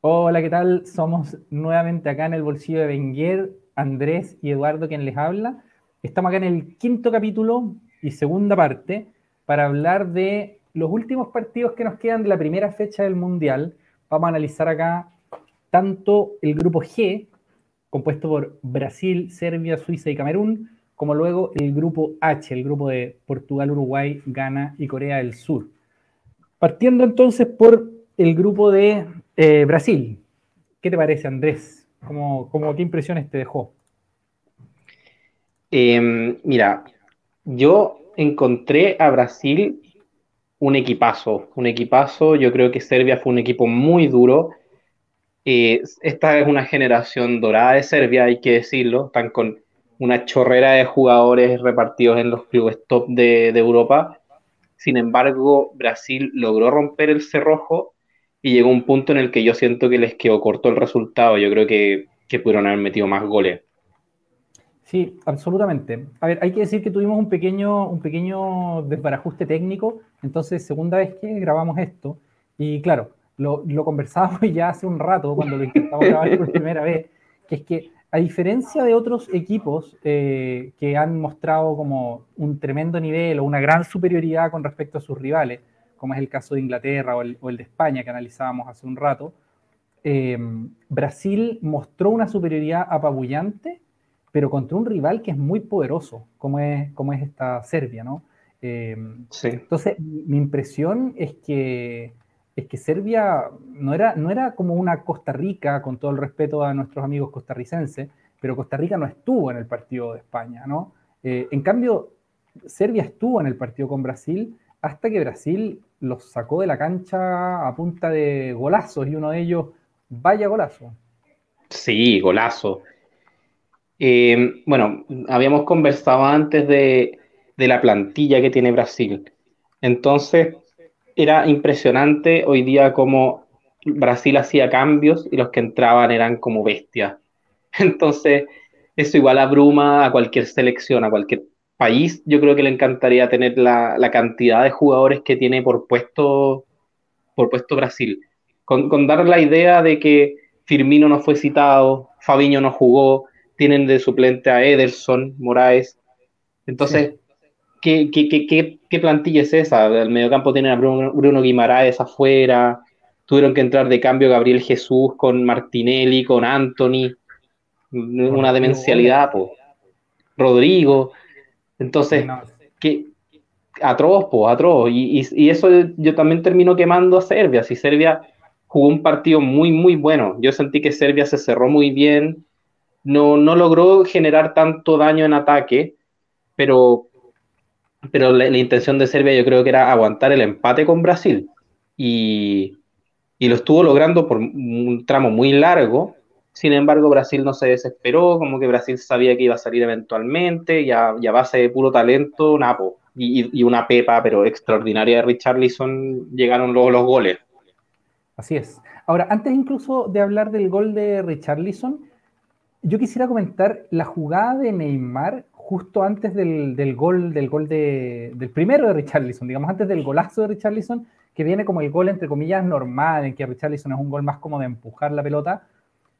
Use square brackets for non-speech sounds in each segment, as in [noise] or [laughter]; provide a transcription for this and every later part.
Hola, ¿qué tal? Somos nuevamente acá en el bolsillo de Benguer, Andrés y Eduardo quien les habla. Estamos acá en el quinto capítulo y segunda parte para hablar de los últimos partidos que nos quedan de la primera fecha del Mundial. Vamos a analizar acá tanto el grupo G, compuesto por Brasil, Serbia, Suiza y Camerún, como luego el grupo H, el grupo de Portugal, Uruguay, Ghana y Corea del Sur. Partiendo entonces por el grupo de eh, Brasil, ¿qué te parece, Andrés? ¿Cómo, qué impresiones te dejó? Em, mira, yo encontré a Brasil un equipazo, un equipazo. Yo creo que Serbia fue un equipo muy duro. Eh, esta es una generación dorada de Serbia, hay que decirlo. Están con una chorrera de jugadores repartidos en los clubes top de Europa. Sin embargo, Brasil logró romper el cerrojo y llegó un punto en el que yo siento que les quedó corto el resultado. Yo creo que, que pudieron haber metido más goles. Sí, absolutamente. A ver, hay que decir que tuvimos un pequeño, un pequeño desbarajuste técnico, entonces segunda vez que grabamos esto, y claro, lo, lo conversábamos [laughs] ya hace un rato cuando lo intentamos grabar por primera vez, que es que a diferencia de otros equipos eh, que han mostrado como un tremendo nivel o una gran superioridad con respecto a sus rivales, como es el caso de Inglaterra o el, de España que analizábamos hace un rato, eh, Brasil mostró una superioridad apabullante, pero contra un rival que es muy poderoso, como es, como es esta Serbia, ¿no? Eh, entonces, mi impresión es que, es que Serbia no era, no era como una Costa Rica, con todo el respeto a nuestros amigos costarricenses, pero Costa Rica no estuvo en el partido de España, ¿no? Eh, en cambio, Serbia estuvo en el partido con Brasil hasta que Brasil los sacó de la cancha a punta de golazos y uno de ellos, vaya golazo. Sí, golazo. Eh, bueno, habíamos conversado antes de, la plantilla que tiene Brasil. Entonces, era impresionante hoy día cómo Brasil hacía cambios y los que entraban eran como bestias. [laughs] Entonces, eso igual abruma a cualquier selección, a cualquier país, yo creo que le encantaría tener la, cantidad de jugadores que tiene por puesto, por puesto Brasil. Con, dar la idea de que Firmino no fue citado, Fabiño no jugó, tienen de suplente a Ederson, Moraes. Entonces, ¿qué, qué, plantilla es esa? El mediocampo tienen a Bruno, Bruno Guimaraes afuera, tuvieron que entrar de cambio Gabriel Jesús con Martinelli, con Anthony, una demencialidad, pues. Rodrigo. Entonces, que atroz, po, atroz. Y, y, eso yo también termino quemando a Serbia. Si Serbia jugó un partido muy, muy bueno. Yo sentí que Serbia se cerró muy bien. No, no logró generar tanto daño en ataque, pero, pero la, intención de Serbia yo creo que era aguantar el empate con Brasil. Y, y lo estuvo logrando por un tramo muy largo sin embargo, Brasil no se desesperó, como que Brasil sabía que iba a salir eventualmente, y a, base de puro talento, Napo, y, una pepa, pero extraordinaria de Richarlison, llegaron luego los goles. Así es. Ahora, antes incluso de hablar del gol de Richarlison, yo quisiera comentar la jugada de Neymar justo antes del, gol, del gol de, del primero de Richarlison, digamos, antes del golazo de Richarlison, que viene como el gol, entre comillas, normal, en que Richarlison es un gol más como de empujar la pelota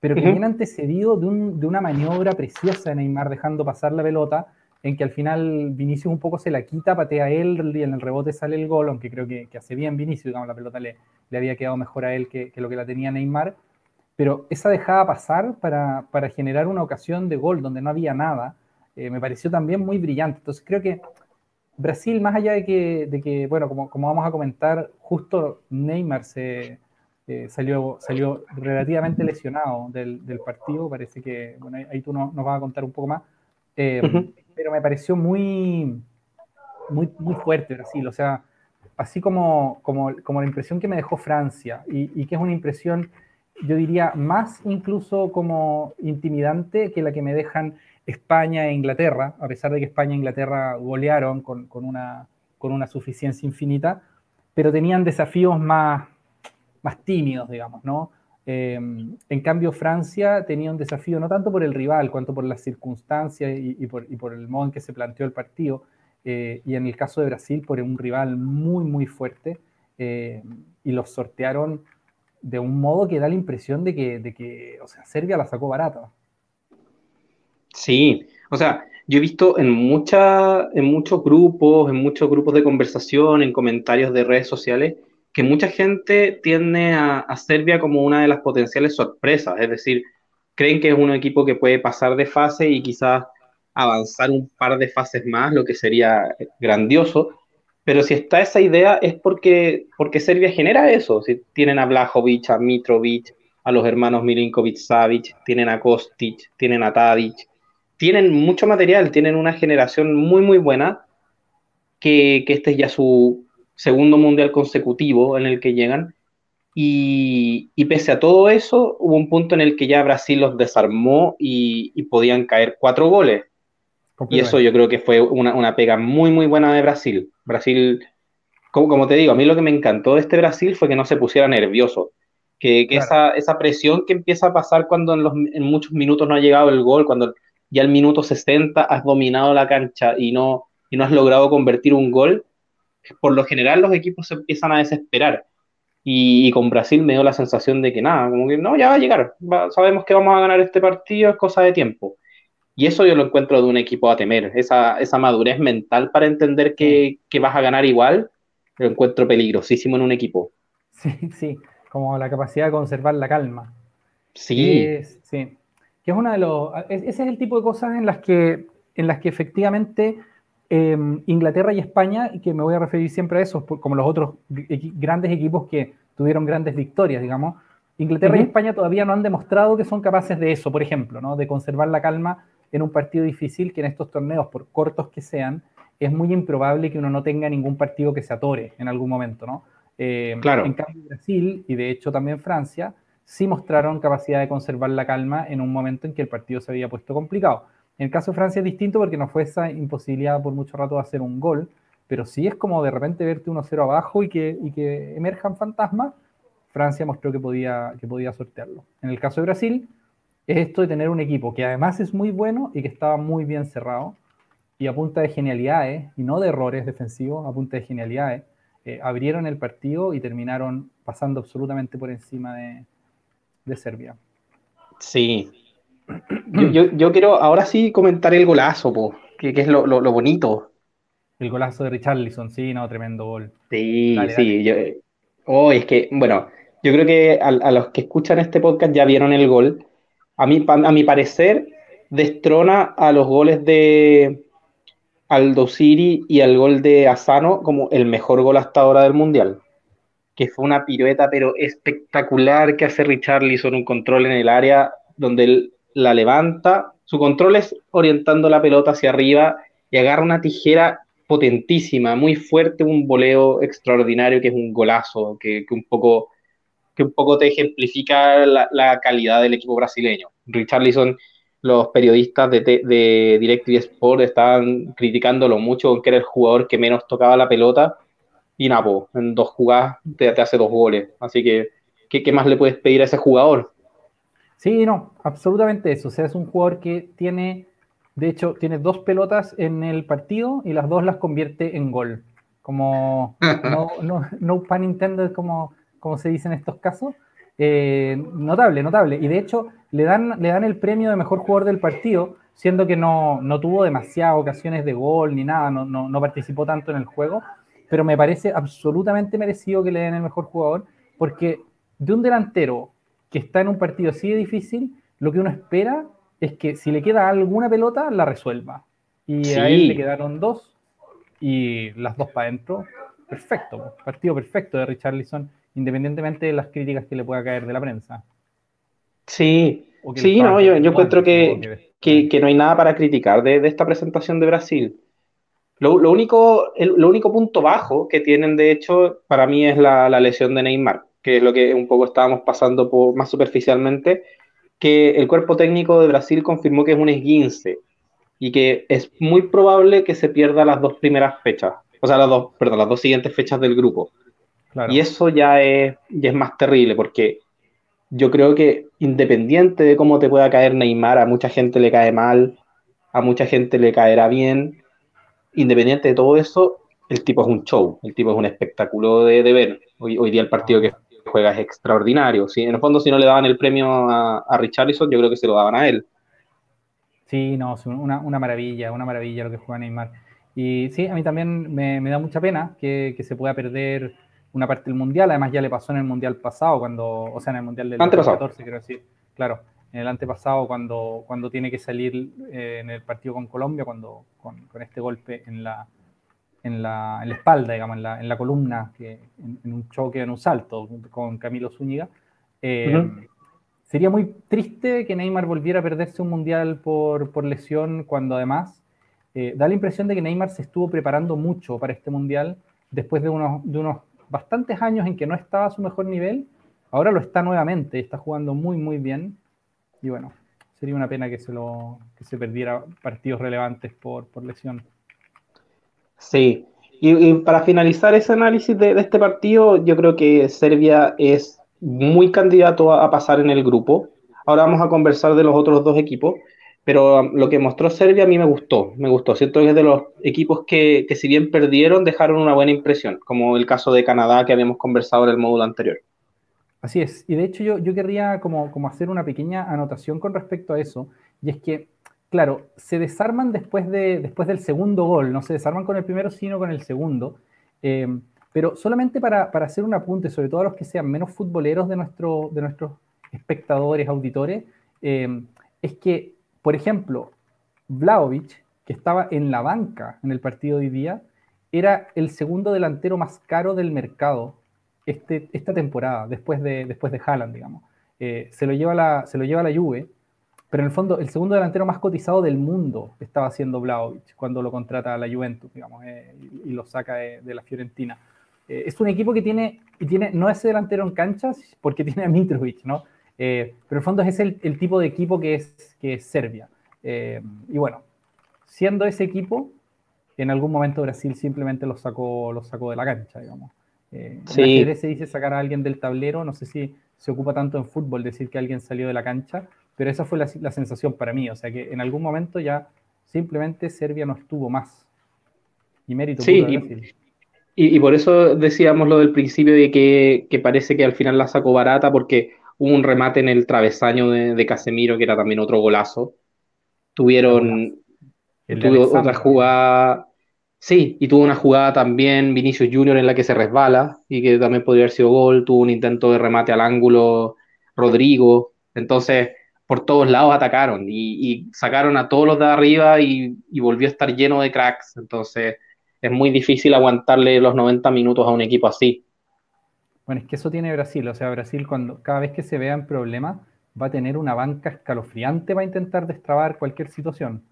pero que viene antecedido de, una maniobra preciosa de Neymar dejando pasar la pelota, en que al final Vinicius un poco se la quita, patea a él y en el rebote sale el gol, aunque creo que, hace bien Vinicius, digamos, la pelota le, le había quedado mejor a él que, lo que la tenía Neymar, pero esa dejada pasar para, generar una ocasión de gol donde no había nada, eh, me pareció también muy brillante. Entonces creo que Brasil, más allá de que, de que bueno, como, como vamos a comentar, justo Neymar se, salió, salió relativamente lesionado del, del, partido. Parece que, bueno, ahí tú nos, vas a contar un poco más. Eh, pero me pareció muy, muy, muy fuerte Brasil. O sea, así como, como, como la impresión que me dejó Francia, y, y, que es una impresión, yo diría, más incluso como intimidante que la que me dejan España e Inglaterra, a pesar de que España e Inglaterra golearon con, con una, con una suficiencia infinita, pero tenían desafíos más, más tímidos, digamos, ¿no? Eh, en cambio, Francia tenía un desafío no tanto por el rival, cuanto por las circunstancias y, por, el modo en que se planteó el partido. Eh, y en el caso de Brasil, por un rival muy, muy fuerte. Eh, y los sortearon de un modo que da la impresión de que, de que, o sea, Serbia la sacó barata. Sí, o sea, yo he visto en, mucha, en muchos grupos, en muchos grupos de conversación, en comentarios de redes sociales, que mucha gente tiende a, a Serbia como una de las potenciales sorpresas, es decir, creen que es un equipo que puede pasar de fase y quizás avanzar un par de fases más, lo que sería grandioso. Pero si está esa idea es porque, porque Serbia genera eso. Si tienen a Blajovic, a Mitrovic, a los hermanos Milinkovic-Savic, tienen a Kostic, tienen a Tadic, tienen mucho material, tienen una generación muy, muy buena, que, que este es ya su segundo mundial consecutivo en el que llegan. Y, pese a todo eso, hubo un punto en el que ya Brasil los desarmó y, podían caer cuatro goles. Y eso yo creo que fue una, pega muy, muy buena de Brasil. Brasil, como, como, te digo, a mí lo que me encantó de este Brasil fue que no se pusiera nervioso. Que, esa, esa, presión que empieza a pasar cuando en, los, en muchos minutos no ha llegado el gol, cuando ya al minuto 60 has dominado la cancha y no, y no has logrado convertir un gol, por lo general los equipos se empiezan a desesperar. Y, con Brasil me dio la sensación de que nada, como que no, ya va a llegar, sabemos que vamos a ganar este partido, es cosa de tiempo. Y eso yo lo encuentro de un equipo a temer, esa, esa madurez mental para entender que, que vas a ganar igual, lo encuentro peligrosísimo en un equipo. [laughs] Sí, sí, como la capacidad de conservar la calma. Sí. sí, que es una de los, ese es el tipo de cosas en las que, en las que efectivamente Em, Inglaterra y España, y que me voy a referir siempre a eso, como los otros grandes equipos que tuvieron grandes victorias, digamos. Inglaterra y España todavía no han demostrado que son capaces de eso, por ejemplo, ¿no? de conservar la calma en un partido difícil que en estos torneos, por cortos que sean, es muy improbable que uno no tenga ningún partido que se atore en algún momento. ¿no? Em, claro. En cambio, Brasil y de hecho también Francia sí mostraron capacidad de conservar la calma en un momento en que el partido se había puesto complicado. En el caso de Francia es distinto porque no fue esa imposibilidad por mucho rato de hacer un gol, pero sí es como de repente verte 1-0 abajo y que, y que emerjan fantasmas. Francia mostró que podía, que podía sortearlo. En el caso de Brasil, es esto de tener un equipo que además es muy bueno y que estaba muy bien cerrado y a punta de genialidades y no de errores defensivos, a punta de genialidades, eh, abrieron el partido y terminaron pasando absolutamente por encima de, de Serbia. Sí, yo, quiero ahora sí comentar el golazo, po, que, es lo, bonito. El golazo de Richarlison, sí, no, tremendo gol. Sí, sí. oh, es que, bueno, yo creo que a, los que escuchan este podcast ya vieron el gol. A mí, a mi parecer, destrona a los goles de Aldo Siri y al gol de Asano como el mejor gol hasta ahora del Mundial. Que fue una pirueta, pero espectacular que hace Richarlison, un control en el área donde él la levanta, su control es orientando la pelota hacia arriba y agarra una tijera potentísima, muy fuerte, un voleo extraordinario que es un golazo, que, un, poco, que un poco te ejemplifica la, calidad del equipo brasileño. Richarlison, los periodistas de, de DirecTV Sport estaban criticándolo mucho, que era el jugador que menos tocaba la pelota, y Napo, en dos jugadas te, hace dos goles. Así que, ¿qué más le puedes pedir a ese jugador? Sí, no, absolutamente eso. O sea, es un jugador que tiene, de hecho, tiene dos pelotas en el partido y las dos las convierte en gol. Como [laughs] no, no, intended, como, como se dice en estos casos. Eh, notable, notable. Y de hecho, le dan, le dan el premio de mejor jugador del partido, siendo que no, no tuvo demasiadas ocasiones de gol ni nada, no, no, no participó tanto en el juego. Pero me parece absolutamente merecido que le den el mejor jugador, porque de un delantero que está en un partido así de difícil, lo que uno espera es que si le queda alguna pelota, la resuelva. Y a él le quedaron dos y las dos para adentro. Perfecto, partido perfecto de Richarlison, independientemente de las críticas que le pueda caer de la prensa. Sí, sí, no, yo, yo encuentro que, que, no hay nada para criticar de, esta presentación de Brasil. Lo, único, el, lo único punto bajo que tienen, de hecho, para mí es la, la lesión de Neymar que es lo que un poco estábamos pasando por, más superficialmente, que el cuerpo técnico de Brasil confirmó que es un esguince y que es muy probable que se pierda las dos primeras fechas, o sea, las dos, perdón, las dos siguientes fechas del grupo. Y eso ya es, ya es más terrible porque yo creo que independiente de cómo te pueda caer Neymar, a mucha gente le cae mal, a mucha gente le caerá bien, independiente de todo eso, el tipo es un show, el tipo es un espectáculo de, de ver. Hoy, hoy día el partido que juega es extraordinario. Si, en el fondo, si no le daban el premio a, a Richarlison, yo creo que se lo daban a él. Sí, no, es una, una maravilla, una maravilla lo que juega Neymar. Y sí, a mí también me, me da mucha pena que, que, se pueda perder una parte del Mundial. Además, ya le pasó en el Mundial pasado, cuando, o sea, en el Mundial del 2014, quiero decir. Claro, en el antepasado, cuando, cuando tiene que salir eh, en el partido con Colombia, cuando con, con este golpe en la, en la, en la, espalda, digamos, en la, en la columna, que, en, en, un choque, en un salto con Camilo Zúñiga. Eh, uh -huh. Sería muy triste que Neymar volviera a perderse un mundial por, por lesión, cuando además eh, da la impresión de que Neymar se estuvo preparando mucho para este mundial después de unos, de unos bastantes años en que no estaba a su mejor nivel. Ahora lo está nuevamente, está jugando muy, muy bien. Y bueno, sería una pena que se, lo, que se perdiera partidos relevantes por, por lesión. Sí, y, para finalizar ese análisis de, de, este partido, yo creo que Serbia es muy candidato a, a, pasar en el grupo. Ahora vamos a conversar de los otros dos equipos, pero um, lo que mostró Serbia a mí me gustó, me gustó. Siento que es de los equipos que, que, si bien perdieron, dejaron una buena impresión, como el caso de Canadá que habíamos conversado en el módulo anterior. Así es, y de hecho yo, yo querría como, como hacer una pequeña anotación con respecto a eso, y es que claro, se desarman después, de, después del segundo gol, no se desarman con el primero, sino con el segundo. Eh, pero solamente para, para, hacer un apunte, sobre todo a los que sean menos futboleros de, nuestro, de nuestros espectadores, auditores, eh, es que, por ejemplo, Vlaovic, que estaba en la banca en el partido de hoy día, era el segundo delantero más caro del mercado este, esta temporada, después de, después de Haaland, digamos. Eh, se, lo lleva la, se lo lleva la Juve, pero en el fondo, el segundo delantero más cotizado del mundo estaba siendo Vlaovic cuando lo contrata a la Juventus, digamos, eh, y, y, lo saca de, de la Fiorentina. Eh, es un equipo que tiene, y tiene, no es delantero en canchas, porque [laughs] tiene a Mitrovic, ¿no? Eh, pero en el fondo es el, el, tipo de equipo que es, que es Serbia. Eh, y bueno, siendo ese equipo, en algún momento Brasil simplemente lo sacó, lo sacó de la cancha, digamos. sí. En se dice sacar a alguien del tablero, no sé si se ocupa tanto en fútbol decir que alguien salió de la cancha, pero esa fue la, la, sensación para mí, o sea que en algún momento ya simplemente Serbia no estuvo más. Y mérito sí, y, y, y, por eso decíamos lo del principio de que, que, parece que al final la sacó barata porque hubo un remate en el travesaño de, de Casemiro que era también otro golazo. Tuvieron tuvo otra jugada, sí, y tuvo una jugada también Vinicius Junior en la que se resbala y que también podría haber sido gol, tuvo un intento de remate al ángulo Rodrigo, entonces por todos lados atacaron y, y, sacaron a todos los de arriba y, y, volvió a estar lleno de cracks. Entonces es muy difícil aguantarle los 90 minutos a un equipo así. Bueno, es que eso tiene Brasil. O sea, Brasil cuando cada vez que se vean problemas va a tener una banca escalofriante para intentar destrabar cualquier situación.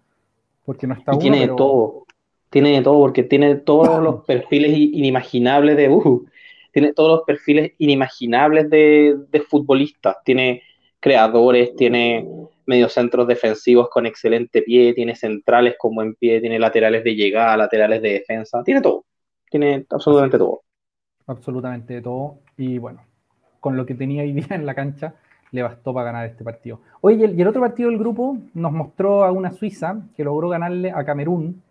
Porque no está y uno, tiene pero... de todo. Tiene de todo porque tiene todos los [laughs] perfiles inimaginables de... Uh, tiene todos los perfiles inimaginables de, de futbolistas. Tiene creadores, tiene mediocentros defensivos con excelente pie, tiene centrales con buen pie, tiene laterales de llegada, laterales de defensa, tiene todo, tiene absolutamente todo. Absolutamente todo. Y bueno, con lo que tenía hoy día en la cancha, le bastó para ganar este partido. Oye, y el, y el otro partido del grupo nos mostró a una Suiza que logró ganarle a Camerún,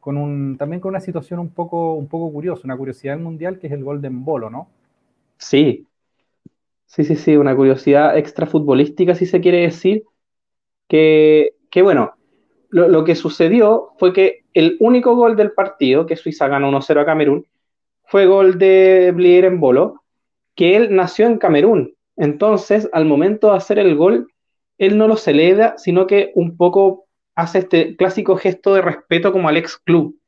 con un, también con una situación un poco, un poco curiosa, una curiosidad del mundial, que es el Golden Bolo, ¿no? Sí, Sí, sí, sí, una curiosidad extra futbolística, si se quiere decir, que, que bueno, lo, lo, que sucedió fue que el único gol del partido, que Suiza ganó 1-0 a Camerún, fue gol de Blier en Bolo, que él nació en Camerún. Entonces, al momento de hacer el gol, él no lo celebra, sino que un poco hace este clásico gesto de respeto como al ex club.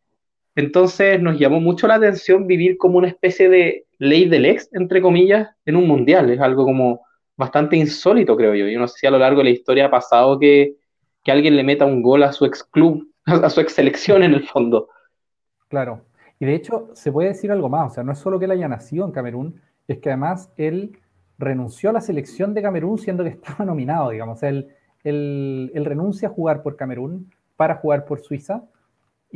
Entonces nos llamó mucho la atención vivir como una especie de ley del ex, entre comillas, en un mundial. Es algo como bastante insólito, creo yo. Yo no sé si a lo largo de la historia ha pasado que, que alguien le meta un gol a su ex club, [laughs] a su ex selección en el fondo. Claro. Y de hecho, se puede decir algo más. O sea, no es solo que él haya nacido en Camerún, es que además él renunció a la selección de Camerún siendo que [laughs] estaba nominado, digamos. O sea, él, él, renuncia a jugar por Camerún para jugar por Suiza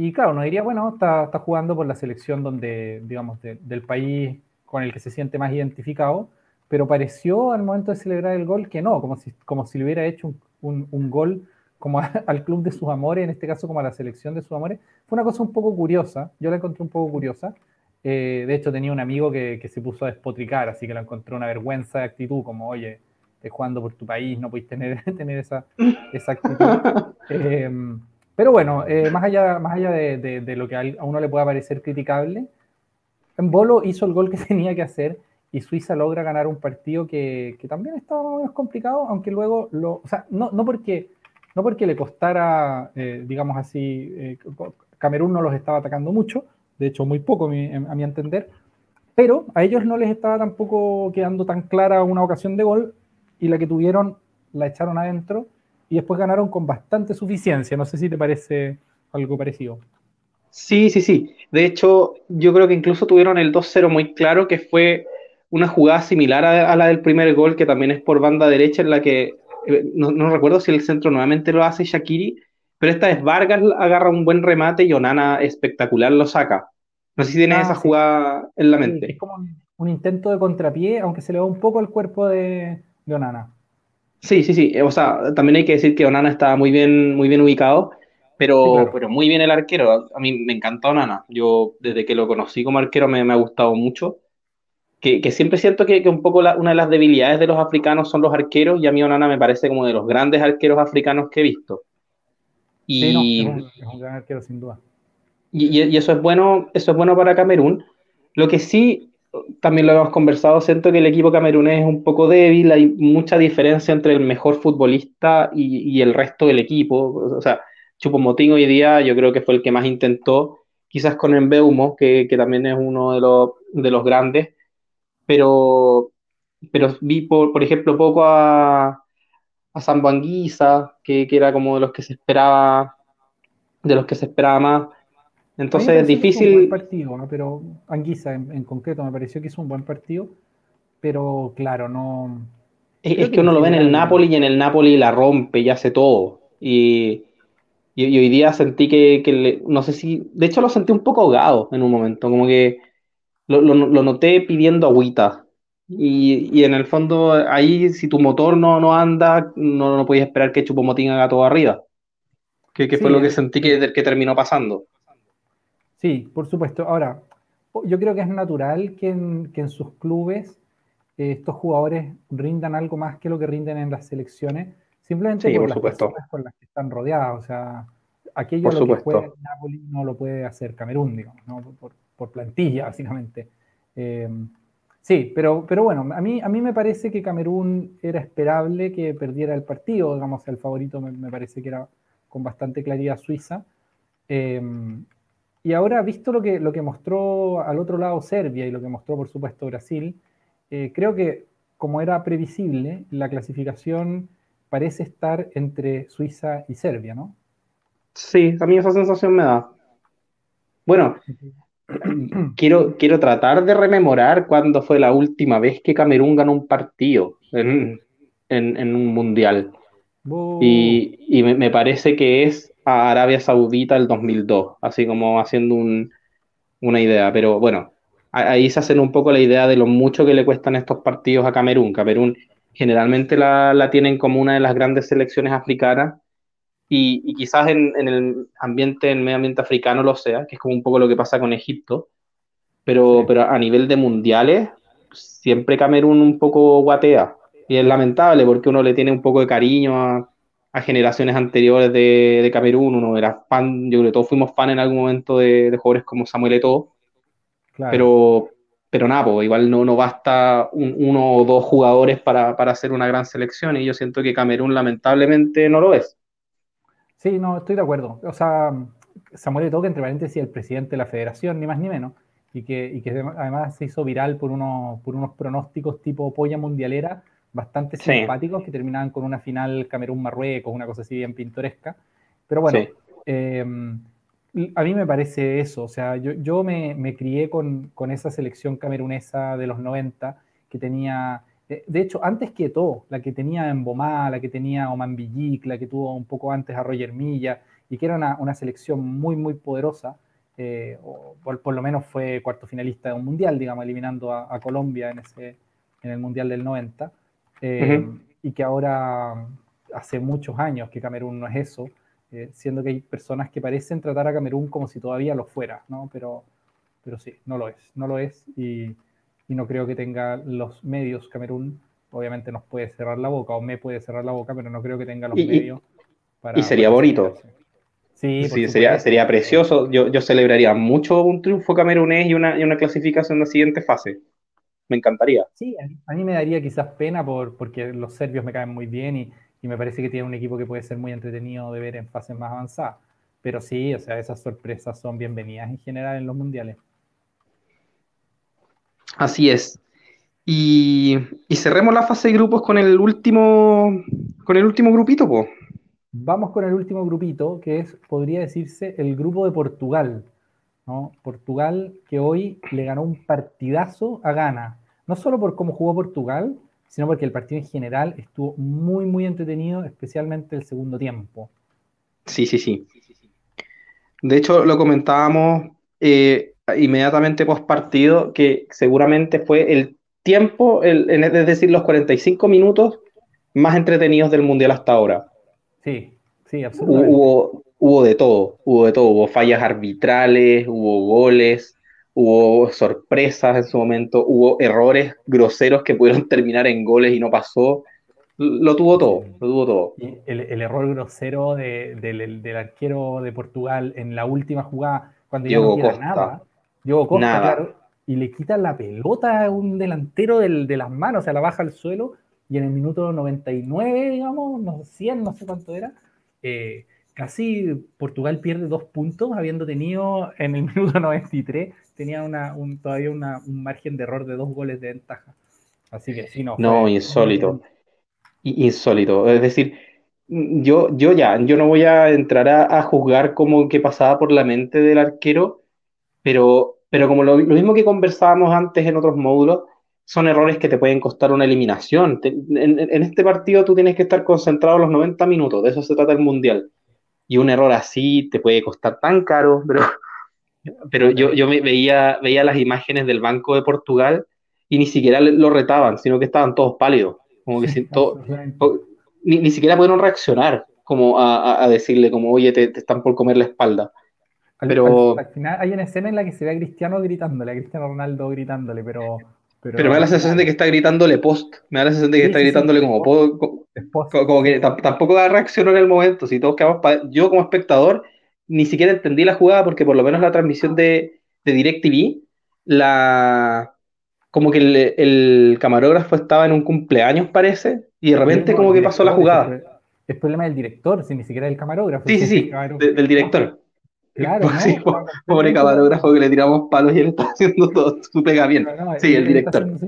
y claro, uno diría, bueno, está, está jugando por la selección donde, digamos, de, del país con el que se siente más identificado, pero pareció al momento de celebrar el gol que no, como si, como si le hubiera hecho un, un, un gol como a, [laughs] al club de sus amores, en este caso como a la selección de sus amores. Fue una cosa un poco curiosa, yo la encontré un poco curiosa, Eh, de hecho, tenía un amigo que, se puso a despotricar, así que lo encontró una vergüenza de actitud, como, oye, estás jugando por tu país, no podéis tener, [laughs] tener esa, esa actitud. [laughs] Em, pero bueno, eh, más allá, más allá de, lo que a uno le pueda parecer criticable, Bolo hizo el gol que [laughs] tenía que hacer y Suiza logra ganar un partido que, también estaba más complicado, aunque luego no porque no porque le costara, eh, digamos así, eh, Camerún no los estaba atacando mucho, de hecho muy poco a mi, entender, pero a ellos no les estaba tampoco quedando tan clara una ocasión de gol y la que tuvieron la echaron adentro y después ganaron con bastante suficiencia. No sé si te parece algo parecido. Sí, sí, sí. De hecho, yo creo que incluso tuvieron el 2-0 muy claro, que fue una jugada similar a, la del primer gol, que también es por banda derecha, en la que eh, no, recuerdo si el centro nuevamente lo hace Shakiri, pero esta vez Vargas agarra un buen remate y Onana espectacular lo saca. No sé si tienes ah, esa jugada en la mente. es como un, intento de contrapié, aunque se le va un poco al cuerpo de, Onana. Sí, sí, sí. O sea, también hay que decir que Onana está muy bien, muy bien ubicado, pero, pero muy bien el arquero. A mí me encanta Onana. Yo, desde que lo conocí como arquero, me, me ha gustado mucho que, siempre siento que, un poco una de las debilidades de los africanos son los arqueros, y a mí Onana me parece como de los grandes arqueros africanos que he visto. Y, es, un, gran arquero, sin duda. Y, eso es bueno, eso es bueno para Camerún. Lo que sí, también lo hemos conversado, siento que el equipo camerunés es un poco débil, hay mucha diferencia entre el mejor futbolista y, el resto del equipo. O sea, Chupomotín hoy día yo creo que fue el que más intentó, quizás con Embeumo, que, que también es uno de los, de los grandes, pero, pero vi, por, por ejemplo, poco a, a Zambanguisa, que, que era como de los que se esperaba, de los que se esperaba más. Entonces es difícil. Un buen partido, pero Anguisa en, concreto me pareció que hizo un buen partido, pero claro, no. Es, que, uno lo ve en el Napoli y en el Napoli la rompe y hace todo. Y, y, hoy día sentí que, que no sé si, de hecho lo sentí un poco ahogado en un momento, como que lo, lo, noté pidiendo agüita. Y, y, en el fondo, ahí, si tu motor no, no anda, no, no podías esperar que Chupomotín haga todo arriba. Que, que fue lo que sentí que, que terminó pasando. Sí, por supuesto. Ahora, yo creo que es natural que en, que en sus clubes eh, estos jugadores rindan algo más que lo que rinden en las selecciones, simplemente por, las personas con las que están rodeados. O sea, aquello lo que puede Napoli no lo puede hacer Camerún, digamos, ¿no? por, por plantilla, [laughs] básicamente. Eh, sí, pero, pero bueno, a mí, a mí me parece que Camerún era esperable que perdiera el partido, digamos, el favorito me, parece que era con bastante claridad Suiza. Eh, y ahora, visto lo que, lo que mostró al otro lado Serbia y lo que mostró, por supuesto, Brasil, eh, creo que, como era previsible, la clasificación parece estar entre Suiza y Serbia, ¿no? Sí, a mí esa sensación me da. Bueno, quiero, quiero tratar de rememorar cuándo fue la última vez que Camerún ganó un partido en, un mundial. Y, me, parece que es a Arabia Saudita el 2002, así como haciendo una idea. Pero bueno, ahí se hacen un poco la idea de lo mucho que le cuestan estos partidos a Camerún. Camerún generalmente la, la tienen como una de las grandes selecciones africanas y, quizás en, el ambiente, en el medio ambiente africano lo sea, que es como un poco lo que pasa con Egipto, pero, pero a nivel de mundiales, siempre Camerún un poco guatea. Y es lamentable porque uno le tiene un poco de cariño a, generaciones anteriores de, de, Camerún, uno era fan, yo creo que todos fuimos fan en algún momento de, de jugadores como Samuel Eto'o, pero, pero nada, pues, igual no, no basta uno o dos jugadores para, para hacer una gran selección y yo siento que Camerún lamentablemente no lo es. Sí, no, estoy de acuerdo. O sea, Samuel Eto'o, entre paréntesis, el presidente de la federación, ni más ni menos, y que, y que además se hizo viral por, unos, por unos pronósticos tipo polla mundialera bastante simpáticos que terminaban con una final Camerún-Marruecos, una cosa así bien pintoresca. Pero bueno, em, a mí me parece eso. O sea, yo, yo me, me crié con, con, esa selección camerunesa de los 90 que tenía de hecho, antes que todo, la que tenía Embomá, la que tenía Oman Villic, la que tuvo un poco antes a Roger Milla, y que era una, selección muy, muy poderosa, eh, o por, lo menos fue cuarto finalista de un mundial, digamos, eliminando a, Colombia en, ese, en el mundial del 90, eh, y que ahora hace muchos años que Camerún no es eso, eh, siendo que hay personas que parecen tratar a Camerún como si todavía lo fuera, ¿no? Pero, pero sí, no lo es, no lo es y, no creo que tenga los medios Camerún. Obviamente nos puede cerrar la boca o me puede cerrar la boca, pero no creo que tenga los medios para. Y sería bonito. Sí, sería, sería precioso. Yo, yo celebraría mucho un triunfo camerunés y una, y una clasificación en la siguiente fase. Me encantaría. Sí, a mí me daría quizás pena por, porque los serbios me caen muy bien y, y me parece que tiene un equipo que puede ser muy entretenido de ver en fases más avanzadas. Pero sí, o sea, esas sorpresas son bienvenidas en general en los mundiales. Así es. Y, cerremos la fase de grupos con el último, con el último grupito, pues. Vamos con el último grupito, que es, podría decirse, el grupo de Portugal. ¿no? Portugal que hoy le ganó un partidazo a Ghana. No solo por cómo jugó Portugal, sino porque el partido en general estuvo muy, muy entretenido, especialmente el segundo tiempo. Sí, sí, sí. De hecho, lo comentábamos eh, inmediatamente post partido, que seguramente fue el tiempo, el, es decir, los 45 minutos más entretenidos del Mundial hasta ahora. Sí, sí, absolutamente. Hubo, hubo de todo, hubo de todo, hubo fallas arbitrales, hubo goles, hubo sorpresas en su momento, hubo errores groseros que pudieron [laughs] terminar en goles y no pasó. Lo tuvo todo, lo tuvo todo. el, error grosero del, arquero de Portugal en la última jugada, cuando ya no queda nada, Diego Costa, Claro, y le quita la pelota a un delantero de las manos, o sea, la baja al suelo, y en el minuto 99, digamos, no 100, no sé cuánto era, eh, casi Portugal pierde dos puntos, habiendo tenido en el [laughs] minuto 93, tenía una, un, todavía una, un margen de error de dos goles de ventaja. Así que sí, no. No, insólito. Insólito. Es decir, yo, yo ya, yo no voy a entrar a, juzgar como que pasaba por la mente del arquero, pero, pero como lo, mismo que conversábamos antes en otros módulos, son errores que te pueden costar una eliminación. en, en, este partido tú tienes que estar concentrado los 90 minutos, de eso se trata el Mundial y un error así te puede costar tan caro, pero, [laughs] pero yo, yo me veía, veía las imágenes del Banco de Portugal y ni siquiera lo retaban, sino que estaban todos pálidos, como que [laughs] ni, ni, siquiera pudieron reaccionar como a, decirle como, oye, te, están por comer la espalda. pero al, final hay una escena en la que se ve a Cristiano gritándole, a Cristiano Ronaldo gritándole, pero pero, me da la sensación de que está gritándole post. Me da la sensación de que está gritándole como, como, que tampoco da reacción en el momento. Si todos quedamos Yo, como espectador, ni siquiera entendí la jugada porque, por lo menos, la transmisión de, de DirecTV, la. Como que el, camarógrafo estaba en un cumpleaños, parece, y de repente, como que pasó la jugada. Es problema del director, si ni siquiera del camarógrafo. Sí, sí, sí, del director. [laughs] Claro, sí, pobre camarógrafo que le tiramos palos y él está haciendo todo su pega bien. sí, el director. [laughs]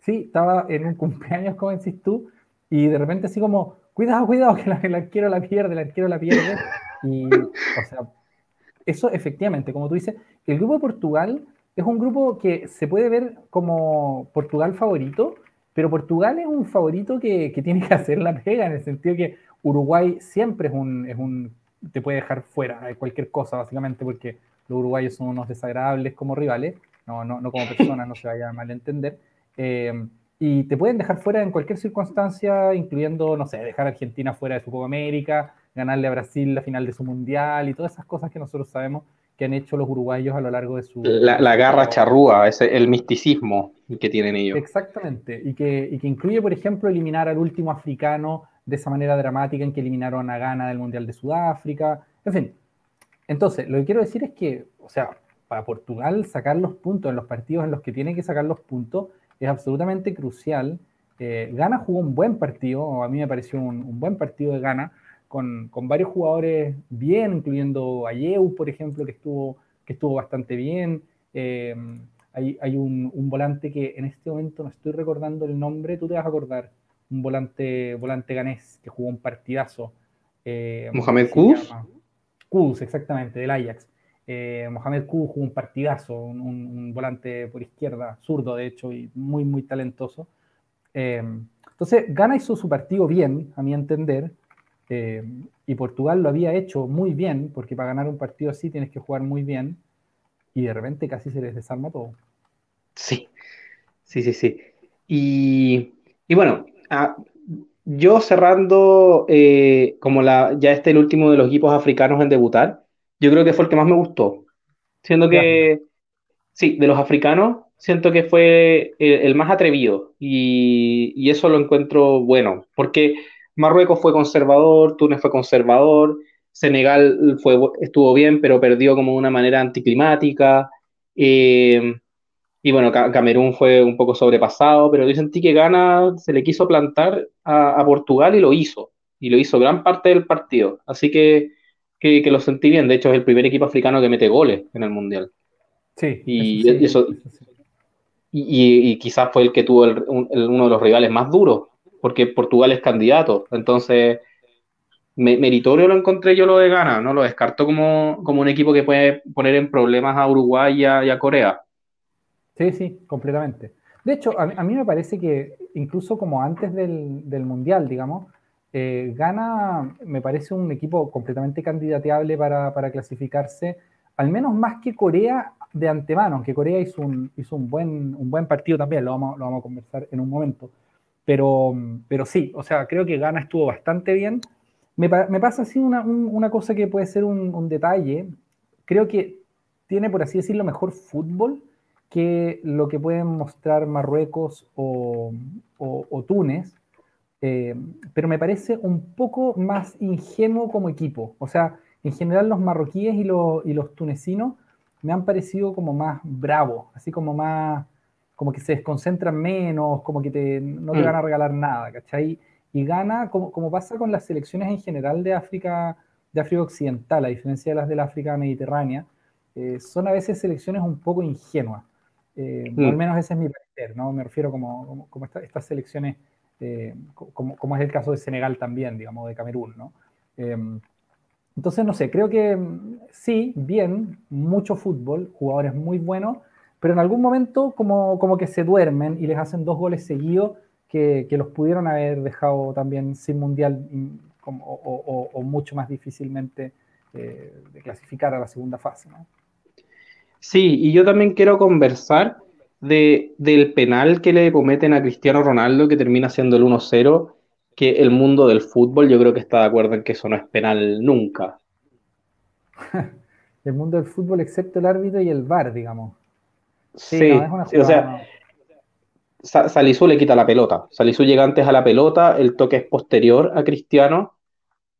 Sí, estaba en un cumpleaños, como decís tú, y de repente así como, cuidado, cuidado, [laughs] que el arquero la pierde, el arquero la pierde. [laughs] Y, o sea, eso efectivamente, como tú dices, el grupo de Portugal es un grupo que se puede ver como Portugal favorito, pero Portugal es un favorito que, que tiene que hacer la pega, en el sentido que Uruguay siempre es un, es un te puede dejar fuera de cualquier cosa, básicamente, porque los uruguayos son unos desagradables como rivales, no, no, no como personas, no se vaya a malentender. Eh, y te pueden dejar fuera en cualquier circunstancia, incluyendo, no sé, dejar a Argentina fuera de su Copa América, ganarle a Brasil la final de su Mundial y todas esas cosas que nosotros sabemos que han hecho los uruguayos a lo largo de su... La, garra charrúa, ese, el misticismo que tienen ellos. Exactamente, y que, y que incluye, por ejemplo, eliminar al último africano de esa manera dramática en que eliminaron a Ghana del Mundial de Sudáfrica. En fin, entonces, lo que quiero decir es que, o sea, para Portugal sacar los puntos en los partidos en los que tiene que sacar los puntos es absolutamente crucial. Eh, Ghana jugó un buen partido, a mí me pareció un, buen partido de Ghana, con, con, varios jugadores bien, incluyendo a Yeu, por ejemplo, que estuvo, que estuvo bastante bien. Eh, hay, hay un, un, volante que en este momento no estoy recordando el nombre, tú te vas a acordar un volante, volante ganés que jugó un partidazo. Eh, Mohamed Kuz. Kuz, exactamente, del Ajax. Eh, Mohamed jugó un partidazo, un, volante por izquierda, zurdo de hecho, y muy, muy talentoso. Eh, entonces, Gana hizo su partido bien, a mi entender, y Portugal lo había hecho muy bien, porque para ganar un partido así tienes que jugar muy bien, y de repente casi se les desarma todo. Sí, sí, sí, sí. Y, y bueno, yo cerrando, eh, como la, ya este el último de los equipos africanos en debutar, yo creo que fue el que más me gustó. Siendo que, sí, de los africanos, siento que fue el, más atrevido y, y, eso lo encuentro bueno, porque Marruecos fue conservador, Túnez fue conservador, Senegal fue, estuvo bien, pero perdió como de una manera anticlimática. Eh, y bueno, Camerún fue un poco sobrepasado, pero yo sentí que Ghana se le quiso plantar a, Portugal y lo hizo. Y lo hizo gran parte del partido. Así que, que, lo sentí bien. De hecho, es el primer equipo africano que mete goles en el Mundial. Sí. Y, eso, y, quizás fue el que tuvo uno de los rivales más duros, porque Portugal es candidato. Entonces, meritorio lo encontré yo lo de Ghana, ¿no? Lo descarto como, como un equipo que puede poner en problemas a Uruguay y a, Corea. Sí, sí, completamente. De hecho, a, mí me parece que incluso como antes del, Mundial, digamos, eh, Ghana me parece un equipo completamente candidateable para, clasificarse, al menos más que Corea de antemano, aunque Corea hizo un, buen, partido también, lo vamos, lo a conversar en un momento. Pero, pero sí, o sea, creo que Ghana estuvo bastante bien me, pasa así una, cosa que puede ser un, detalle. Creo que tiene, por así decirlo, mejor fútbol que lo que pueden mostrar Marruecos o, Túnez, eh, pero me parece un poco más ingenuo como equipo. O sea, en general los marroquíes y los, y los tunecinos me han parecido como más bravos, así como más, como que se desconcentran menos, como que te, no te mm. van a regalar nada, ¿cachai? y gana, como, como, pasa con las selecciones en general de África, de África Occidental, a diferencia de las del África Mediterránea, eh, son a veces selecciones un poco ingenuas. Eh, al mm. menos ese es mi parecer, ¿no? Me refiero como, como, estas selecciones, eh, como, como, es el caso de Senegal también, digamos, de Camerún, ¿no? entonces, no sé, creo que mm, sí, bien, mucho fútbol, jugadores muy buenos, pero en algún momento como, como que se duermen y les hacen dos goles seguidos que, los pudieron haber dejado también sin mundial mm, o, mucho más difícilmente eh, de clasificar a la segunda fase. Sí, y yo también quiero conversar de, del penal que le cometen a Cristiano Ronaldo, que termina siendo el 1-0, que el mundo del fútbol yo creo que está de acuerdo en que eso no es penal nunca. [laughs] el mundo del fútbol, excepto el árbitro y el VAR, digamos. Sí, o sea, Salisu le quita la pelota. Salisu llega antes a la pelota, el toque es posterior a Cristiano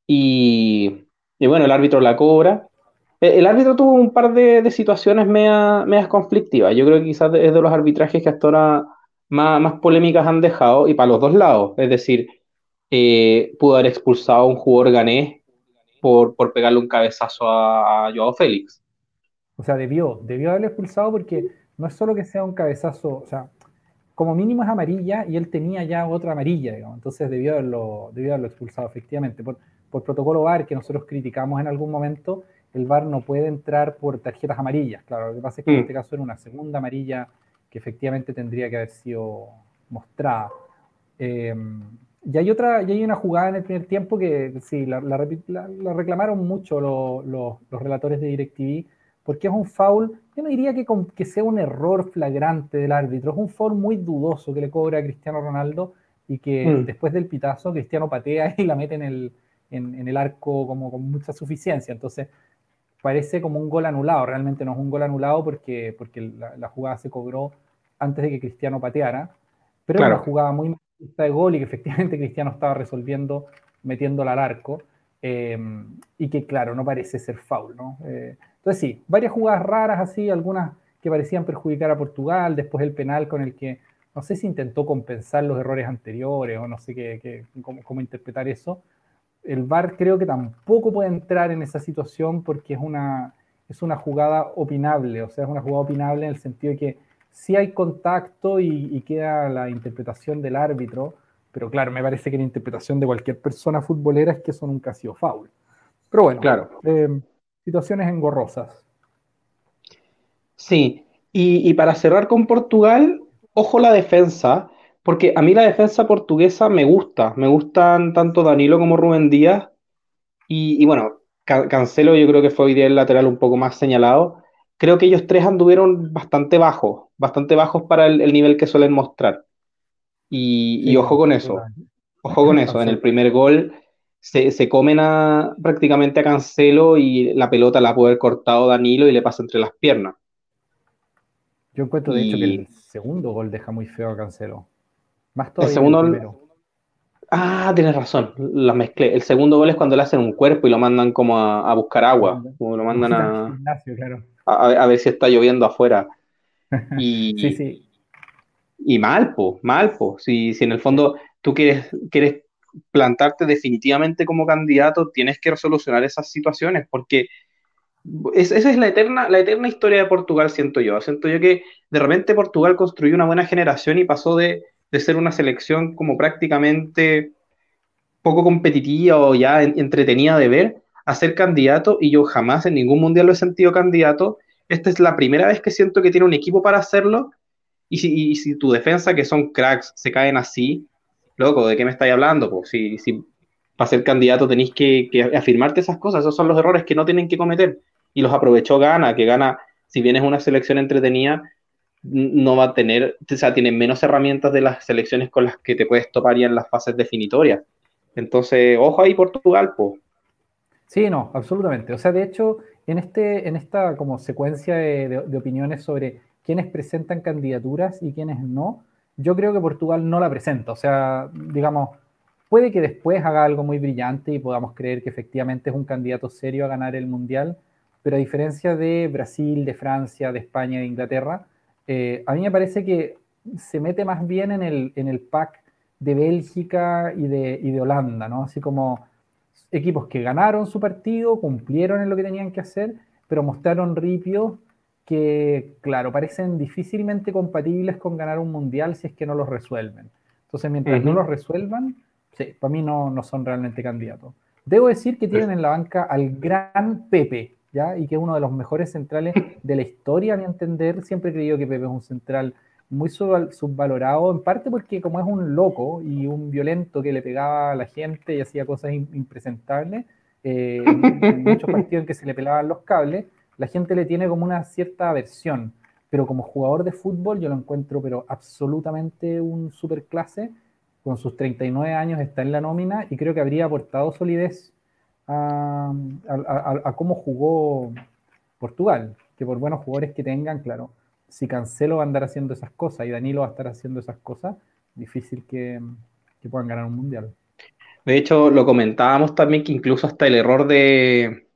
y, bueno, el árbitro la cobra. E, el árbitro tuvo un par de, situaciones medias, conflictivas. Yo creo que quizás es de los arbitrajes que hasta ahora más, polémicas han dejado y para los dos lados. Es decir, eh, pudo haber expulsado a un jugador ganés por, por pegarle un cabezazo a, a Joao Félix. O sea, debió, debió expulsado porque no es solo que sea un cabezazo, o sea, como mínimo es amarilla y él tenía ya otra amarilla, digamos. entonces debió haberlo, debió haberlo expulsado efectivamente. Por, por protocolo VAR que nosotros criticamos en algún momento, el VAR no puede entrar por tarjetas amarillas. Claro, lo que pasa es que en mm. este caso era una segunda amarilla que efectivamente tendría que haber sido mostrada. Eh, y hay otra, y hay una jugada en el primer tiempo que sí, la, reclamaron mucho los, los relatores de DirecTV porque es un foul, yo no diría que, que sea un error flagrante del árbitro, es un foul muy dudoso que le cobra a Cristiano Ronaldo y que mm. después del pitazo Cristiano patea y la mete en el, en, el arco como con mucha suficiencia. Entonces parece como un gol anulado, realmente no es un gol anulado porque, porque la, jugada se cobró antes de que Cristiano pateara, pero era una jugada muy de gol y que efectivamente Cristiano estaba resolviendo metiéndola al arco. Eh, y que claro, no parece ser foul, ¿no? Eh, entonces sí, varias jugadas raras así, algunas que parecían perjudicar a Portugal, después el penal con el que no sé si intentó compensar los errores anteriores o no sé qué, cómo, interpretar eso. El VAR creo que tampoco puede entrar en esa situación porque es una, es una jugada opinable, o sea, es una jugada opinable en el sentido de que sí hay contacto y, queda la interpretación del árbitro, pero claro, me parece que la interpretación de cualquier persona futbolera es que eso nunca ha sido foul. Pero bueno, claro. Eh, situaciones engorrosas. Sí, y, para cerrar con Portugal, ojo la defensa, porque a mí la defensa portuguesa me gusta, me gustan tanto Danilo como Rubén Díaz, y, bueno, Cancelo yo creo que fue hoy día el lateral un poco más señalado, creo que ellos tres anduvieron bastante bajos, bastante bajos para el, nivel que suelen mostrar. Y, ojo con eso, ojo con eso, en el primer gol se, comen a, prácticamente a Cancelo y la pelota la puede haber cortado Danilo y le pasa entre las piernas. Yo encuentro, de hecho, que el segundo gol deja muy feo a Cancelo. Más todavía el segundo, el primero. Ah, tienes razón, la mezclé. El segundo gol es cuando le hacen un cuerpo y lo mandan como a, buscar agua, como lo mandan a, a, ver si está lloviendo afuera. [laughs] Y, sí, sí. Y mal, po, mal, po. Si, si en el fondo tú quieres, quieres plantarte definitivamente como candidato, tienes que solucionar esas situaciones, porque esa es la eterna, la eterna historia de Portugal, siento yo. Siento yo que de repente Portugal construyó una buena generación y pasó de, de ser una selección como prácticamente poco competitiva o ya entretenida de ver a ser candidato y yo jamás en ningún mundial lo he sentido candidato. Esta es la primera vez que siento que tiene un equipo para hacerlo y si, si tu defensa, que son cracks, se caen así, loco, ¿de qué me estáis hablando? Pues si, si para ser candidato tenéis que, que, afirmarte esas cosas, esos son los errores que no tienen que cometer y los aprovechó Gana, que Gana, si bien es una selección entretenida, no va a tener, o sea, tiene menos herramientas de las selecciones con las que te puedes topar ya en las fases definitorias. Entonces, ojo ahí Portugal, pues. Sí, no, absolutamente. O sea, de hecho, en, este, en esta como secuencia de, opiniones sobre quiénes presentan candidaturas y quiénes no, yo creo que Portugal no la presenta. O sea, digamos, puede que después haga algo muy brillante y podamos creer que efectivamente es un candidato serio a ganar el Mundial, pero a diferencia de Brasil, de Francia, de España, de Inglaterra, eh, a mí me parece que se mete más bien en el, en el pack de Bélgica y de, y de Holanda, ¿no? Así como equipos que ganaron su partido, cumplieron en lo que tenían que hacer, pero mostraron ripios que, claro, parecen difícilmente compatibles con ganar un mundial si es que no los resuelven. Entonces, mientras no los resuelvan, sí, para mí no, no son realmente candidatos. Debo decir que tienen en la banca al gran Pepe, y que es uno de los mejores centrales de la historia, a mi entender. Siempre he creído que Pepe es un central muy subvalorado, en parte porque como es un loco y un violento que le pegaba a la gente y hacía cosas impresentables, eh, en muchos [laughs] partidos en que se le pelaban los cables, la gente le tiene como una cierta aversión, pero como jugador de fútbol yo lo encuentro pero absolutamente un superclase, con sus 39 años está en la nómina y creo que habría aportado solidez a, cómo jugó Portugal, que por buenos jugadores que tengan, claro, si Cancelo va a andar haciendo esas cosas y Danilo va a estar haciendo esas cosas, difícil que, puedan ganar un mundial. De hecho, lo comentábamos también que incluso hasta el error de,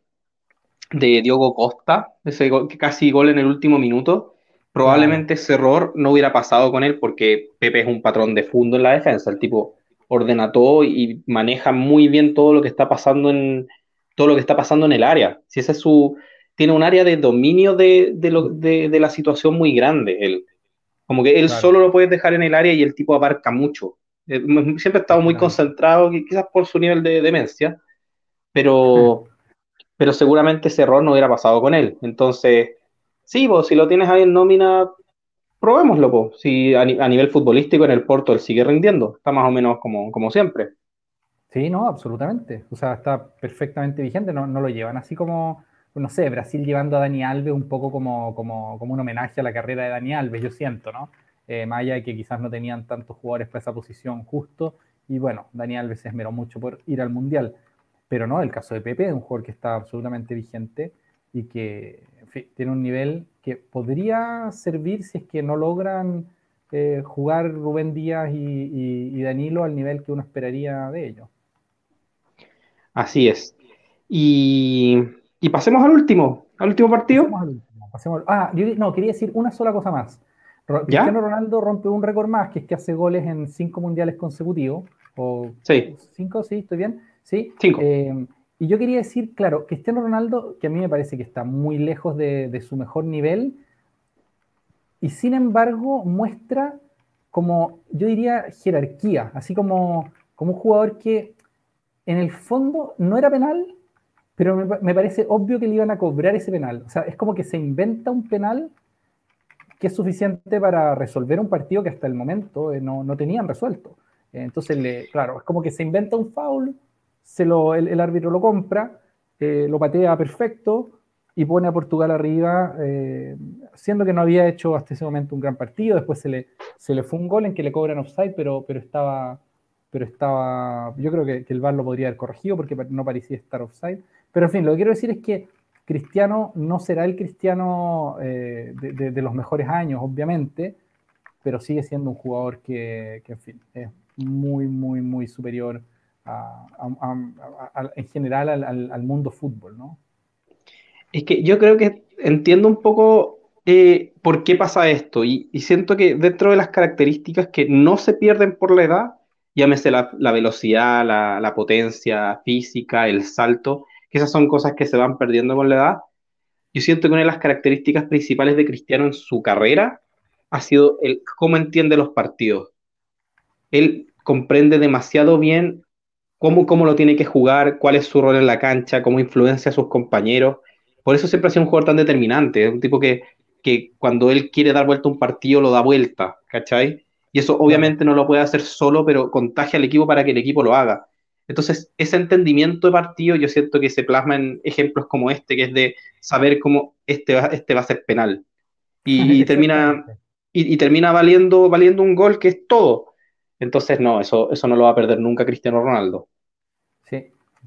de Diogo Costa, ese casi gol en el último minuto, probablemente ese error no hubiera pasado con él porque Pepe es un patrón de fondo en la defensa. El tipo ordena todo y maneja muy bien todo lo que está pasando en todo lo que está pasando en el área. Si ese es su tiene un área de dominio de, de, la situación muy grande. Él, como que él solo lo puede dejar en el área y el tipo abarca mucho. Eh, siempre ha estado muy concentrado, quizás por su nivel de demencia, pero, pero seguramente ese error no hubiera pasado con él. Entonces, sí, vos, si lo tienes ahí en nómina, probémoslo, si a, nivel futbolístico en el Porto él sigue rindiendo, está más o menos como, siempre. Sí, no, absolutamente. O sea, está perfectamente vigente, no, lo llevan así como, no sé, Brasil llevando a Dani Alves un poco como, como, como un homenaje a la carrera de Dani Alves, yo siento, ¿no? Eh, que quizás no tenían tantos jugadores para esa posición justo, y bueno, Dani Alves se esmeró mucho por ir al Mundial, pero no, el caso de Pepe un jugador que está absolutamente vigente y que tiene un nivel que podría servir si es que no logran eh, jugar Rubén Díaz y, Danilo al nivel que uno esperaría de ellos. Así es. Y, pasemos al último, al último partido. ah, yo no, quería decir una sola cosa más. Cristiano Ronaldo rompe un récord más, que es que hace goles en cinco mundiales consecutivos. O sí. ¿Cinco? Sí, estoy bien. Sí. Cinco. Eh, y yo quería decir, claro, Cristiano Ronaldo, que a mí me parece que está muy lejos de, su mejor nivel, y sin embargo muestra como, yo diría, jerarquía, así como, como un jugador que en el fondo no era penal, pero me, parece obvio que le iban a cobrar ese penal. O sea, es como que se inventa un penal que es suficiente para resolver un partido que hasta el momento eh, no, no, tenían resuelto. Entonces, le, claro, es como que se inventa un foul se lo, el, árbitro lo compra, eh, lo patea perfecto y pone a Portugal arriba, eh, siendo que no había hecho hasta ese momento un gran partido. Después se le, se le fue un gol en que le cobran offside, pero, pero estaba. Pero estaba. Yo creo que, el VAR lo podría haber corregido porque no parecía estar offside. Pero en fin, lo que quiero decir es que Cristiano no será el Cristiano eh, de, los mejores años, obviamente, pero sigue siendo un jugador que, en fin, es muy, muy, muy superior en general al, mundo fútbol, ¿no? Es que yo creo que entiendo un poco eh, por qué pasa esto y, siento que dentro de las características que no se pierden por la edad, llámese la, velocidad, la, potencia física, el salto, que esas son cosas que se van perdiendo con la edad. Yo siento que una de las características principales de Cristiano en su carrera ha sido el cómo entiende los partidos. Él comprende demasiado bien cómo, cómo lo tiene que jugar, cuál es su rol en la cancha, cómo influencia a sus compañeros. Por eso siempre ha sido un jugador tan determinante. Es un tipo que, que cuando él quiere dar vuelta a un partido, lo da vuelta, ¿cachai? Y eso obviamente no lo puede hacer solo, pero contagia al equipo para que el equipo lo haga. Entonces, ese entendimiento de partido yo siento que se plasma en ejemplos como este, que es de saber cómo este va, este va a ser penal. Y, [laughs] termina, y, termina valiendo, valiendo un gol que es todo. Entonces, no, eso, eso no lo va a perder nunca Cristiano Ronaldo.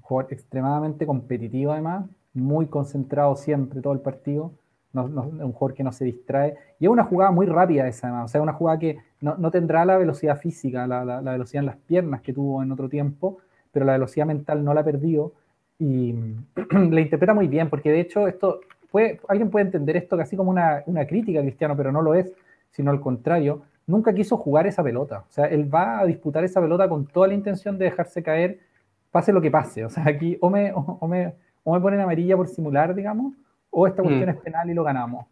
Jugador extremadamente competitivo además, muy concentrado siempre todo el partido. Un jugador que no se distrae. Y es una jugada muy rápida esa, o sea, una jugada que no, tendrá la velocidad física, la, velocidad en las piernas que tuvo en otro tiempo, pero la velocidad mental no la ha perdido y [clears throat] la interpreta muy bien, porque de hecho esto, puede, alguien puede entender esto casi como una, crítica a Cristiano, pero no lo es, sino al contrario, nunca quiso jugar esa pelota, o sea, él va a disputar esa pelota con toda la intención de dejarse caer, pase lo que pase, o sea, aquí o me, o me, o me ponen amarilla por simular, digamos, o esta cuestión mm. es penal y lo ganamos.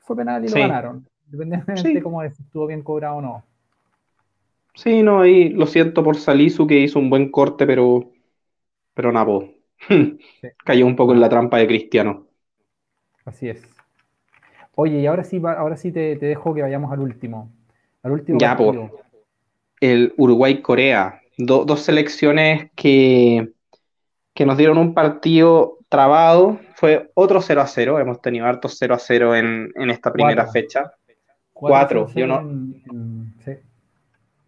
Fue penal y lo ganaron, independientemente de cómo estuvo bien cobrado o no. Sí, no, ahí lo siento por Salisu que hizo un buen corte, pero, pero nada, [laughs] cayó un poco en la trampa de Cristiano. Así es. Oye, y ahora sí, ahora sí te, dejo que vayamos al último. Al último ya, pues. El Uruguay-Corea. Dos selecciones que, que nos dieron un partido trabado, fue otro 0 a 0. Hemos tenido hartos 0 a 0 en, esta primera fecha. Cuatro. Yo no,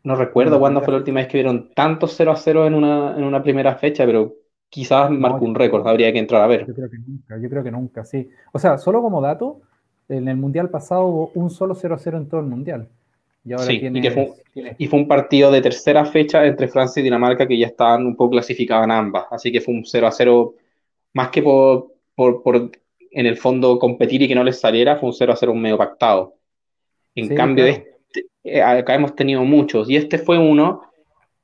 no recuerdo cuándo fue la última vez que vieron tantos 0 a 0 en una, en una primera fecha, pero quizás marcó un récord, habría que entrar a ver. Yo creo que nunca, yo creo que nunca, sí. O sea, solo como dato, en el Mundial pasado hubo un solo 0 a 0 en todo el Mundial. Y ahora sí, y, fue, y, fue, un partido de tercera fecha entre Francia y Dinamarca que ya estaban un poco clasificadas en ambas. Así que fue un 0 a 0 más que por, por, en el fondo competir y que no les saliera, fue un 0 a 0 un medio pactado. En cambio, este, eh, acá hemos tenido muchos y este fue uno.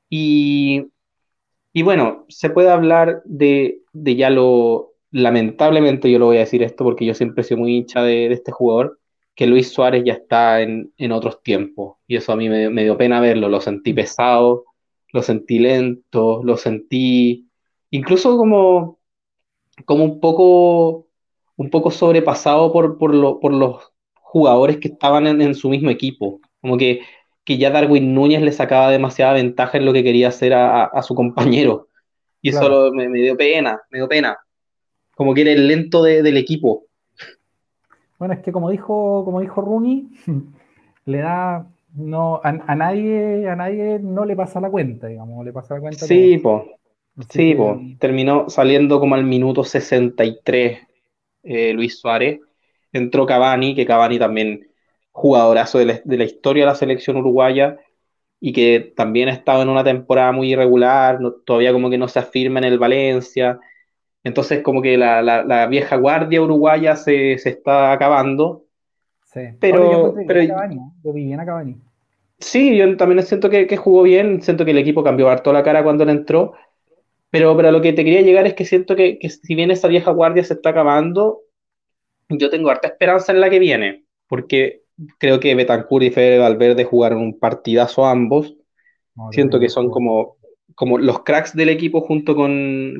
Y, y bueno, se puede hablar de, de, ya lo, lamentablemente yo lo voy a decir esto porque yo siempre sido muy hincha de, este jugador, que Luis Suárez ya está en, en otros tiempos. Y eso a mí me, me, dio pena verlo, lo sentí pesado, lo sentí lento, lo sentí incluso como como un poco, un poco sobrepasado por, por, los jugadores que estaban en, su mismo equipo. Como que, que, ya Darwin Núñez le sacaba demasiada ventaja en lo que quería hacer a, su compañero. Y eso me, dio pena, me dio pena. Como que era el lento del equipo. Bueno, es que como dijo, como dijo Rooney, [laughs] le da no a, nadie a nadie no le pasa la cuenta, digamos, le pasa la cuenta. Sí, pues sí, terminó saliendo como al minuto 63 eh, Luis Suárez. Entró Cavani, que Cavani también jugadorazo de la, de la, historia de la selección uruguaya y que también ha estado en una temporada muy irregular, todavía como que no se afirma en el Valencia. Entonces como que la, vieja guardia uruguaya se, está acabando. Sí. Pero, pero yo vi bien a Cavani. Sí, yo también siento que, que, jugó bien, siento que el equipo cambió harto la cara cuando él entró, pero, pero lo que te quería llegar es que siento que, si bien esa vieja guardia se está acabando, yo tengo harta esperanza en la que viene, porque creo que Betancourt y Fede Valverde jugaron un partidazo ambos. siento que son como, como los cracks del equipo junto con,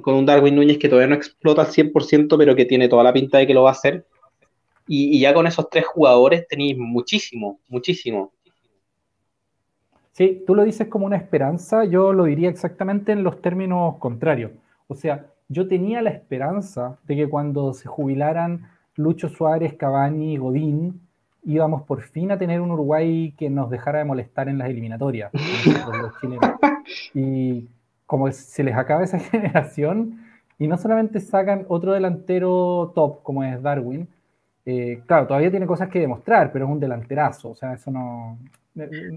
un Darwin Núñez que todavía no explota al 100%, pero que tiene toda la pinta de que lo va a hacer. Y, ya con esos tres jugadores tenéis muchísimo, muchísimo. Sí, tú lo dices como una esperanza, yo lo diría exactamente en los términos contrarios. O sea, yo tenía la esperanza de que cuando se jubilaran Lucho Suárez, Cavani Godín, íbamos por fin a tener un Uruguay que nos dejara de molestar en las eliminatorias. [laughs] y como se les acaba esa [laughs] generación, Y no solamente sacan otro delantero top como es Darwin, eh, claro, todavía tiene cosas que demostrar, pero es un delanterazo, o sea, eso no...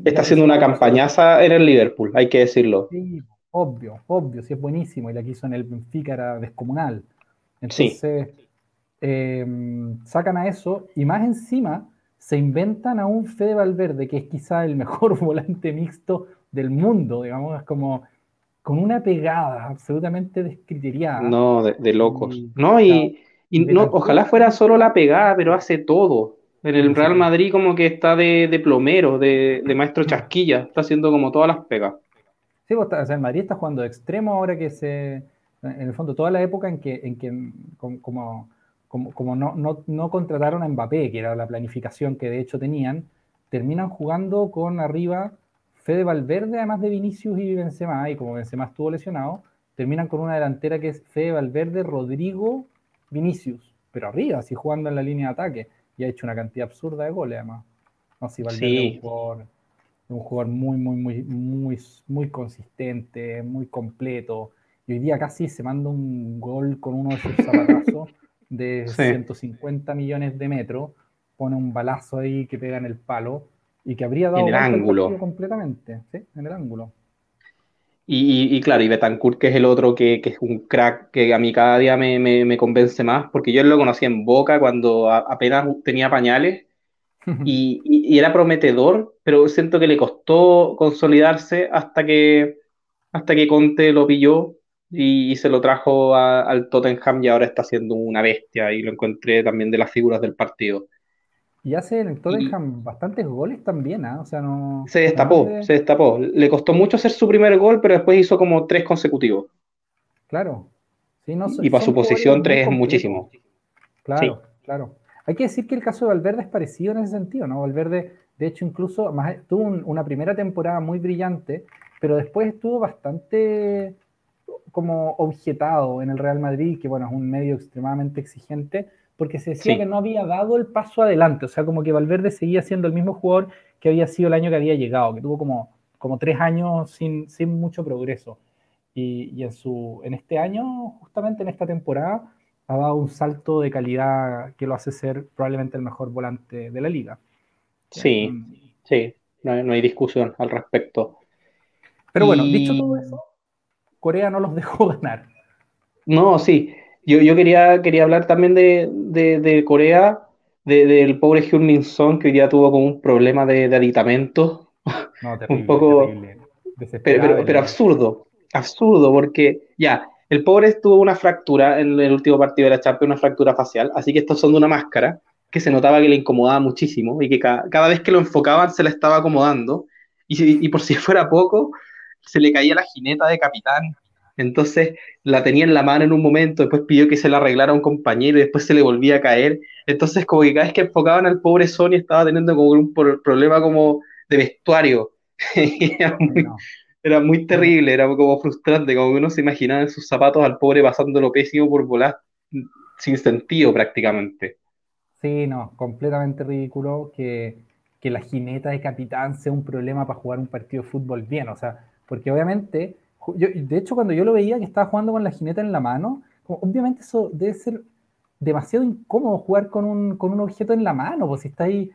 Está haciendo una campañaza en el Liverpool, hay que decirlo. Sí, obvio, obvio, sí es buenísimo, y la que hizo en el Benfica era descomunal. Entonces, em, sacan a eso, y más encima se inventan a un Fede Valverde, que es quizá el mejor [laughs] volante mixto del mundo, digamos, es como con una pegada absolutamente descriteriada. No, de, locos. no, y, no, ojalá fuera solo la pegada, pero hace todo. En el Real Madrid como que está de, plomero, de, maestro chasquilla, está haciendo como todas las pegas. Sí, pues, o sea, el Madrid está jugando de extremo ahora que se, en el fondo, toda la época en que, en que como, como, no, no, no, contrataron a Mbappé, que era la planificación que de hecho tenían, terminan jugando con arriba Fede Valverde, además de Vinicius y Benzema, y como Benzema estuvo lesionado, terminan con una delantera que es Fede Valverde, Rodrigo, Vinicius, pero arriba, así jugando en la línea de ataque, y ha hecho una cantidad absurda de goles, además. No, si Valverde es un jugador, un jugador muy, muy, muy, muy, muy consistente, muy completo, y hoy día casi se manda un gol con uno de sus zapatazos de 150 millones de metros, pone un balazo ahí que pega en el palo, y que habría dado en el ángulo completamente, ¿sí? En el ángulo. Y, claro, y Betancourt, que es el otro que, es un crack que a mí cada día me, convence más, porque yo lo conocí en Boca cuando apenas tenía pañales [laughs] y, era prometedor, pero siento que le costó consolidarse hasta que, hasta que Conte lo pilló y, se lo trajo al Tottenham y ahora está siendo una bestia y lo encontré también de las figuras del partido. Y hace en el Tottenham bastantes goles también, ¿ah? O sea, no. Se destapó, se destapó. Le costó mucho hacer su primer gol, pero después hizo como tres consecutivos. Claro. y para su posición, tres es muchísimo. Claro, claro. Hay que decir que el caso de Valverde es parecido en ese sentido, ¿no? Valverde, de hecho, incluso tuvo una primera temporada muy brillante, pero después estuvo bastante como objetado en el Real Madrid, que bueno, es un medio extremadamente exigente porque se decía que no había dado el paso adelante, o sea, como que Valverde seguía siendo el mismo jugador que había sido el año que había llegado, que tuvo como, como tres años sin, sin mucho progreso. Y, en, su, en este año, justamente en esta temporada, ha dado un salto de calidad que lo hace ser probablemente el mejor volante de la liga. Sí, sí, no hay, discusión al respecto. Pero bueno, dicho todo eso, Corea no los [laughs] dejó ganar. No, sí. Yo, yo quería, quería hablar también de, de, Corea, del pobre Hyun Min Song, que hoy día tuvo como un problema de, de aditamentos. No, [laughs] un poco. Pero, pero, absurdo, absurdo, porque ya, el pobre tuvo una fractura en el último partido de la Champions, una fractura facial, así que estos son de una máscara que se notaba que le incomodaba muchísimo y que cada, cada vez que lo enfocaban se le estaba acomodando. Y, y, por si [laughs] fuera poco, se le caía la jineta de capitán entonces la tenía en la mano en un momento, después pidió que se la arreglara a un compañero y después se le volvía a caer. Entonces como que cada vez que enfocaban al pobre Sony estaba teniendo como un problema como de vestuario. [laughs] era, muy, terrible, era como frustrante, como que uno se imaginaba en sus zapatos al pobre pasándolo pésimo por volar sin sentido prácticamente. Sí, no, completamente ridículo que, que la jineta de capitán sea un problema para jugar un partido de fútbol bien, o sea, porque obviamente de hecho, cuando yo lo veía que estaba jugando con la jineta en la mano, obviamente eso debe ser demasiado incómodo jugar con un, con un objeto en la mano, pues si está ahí,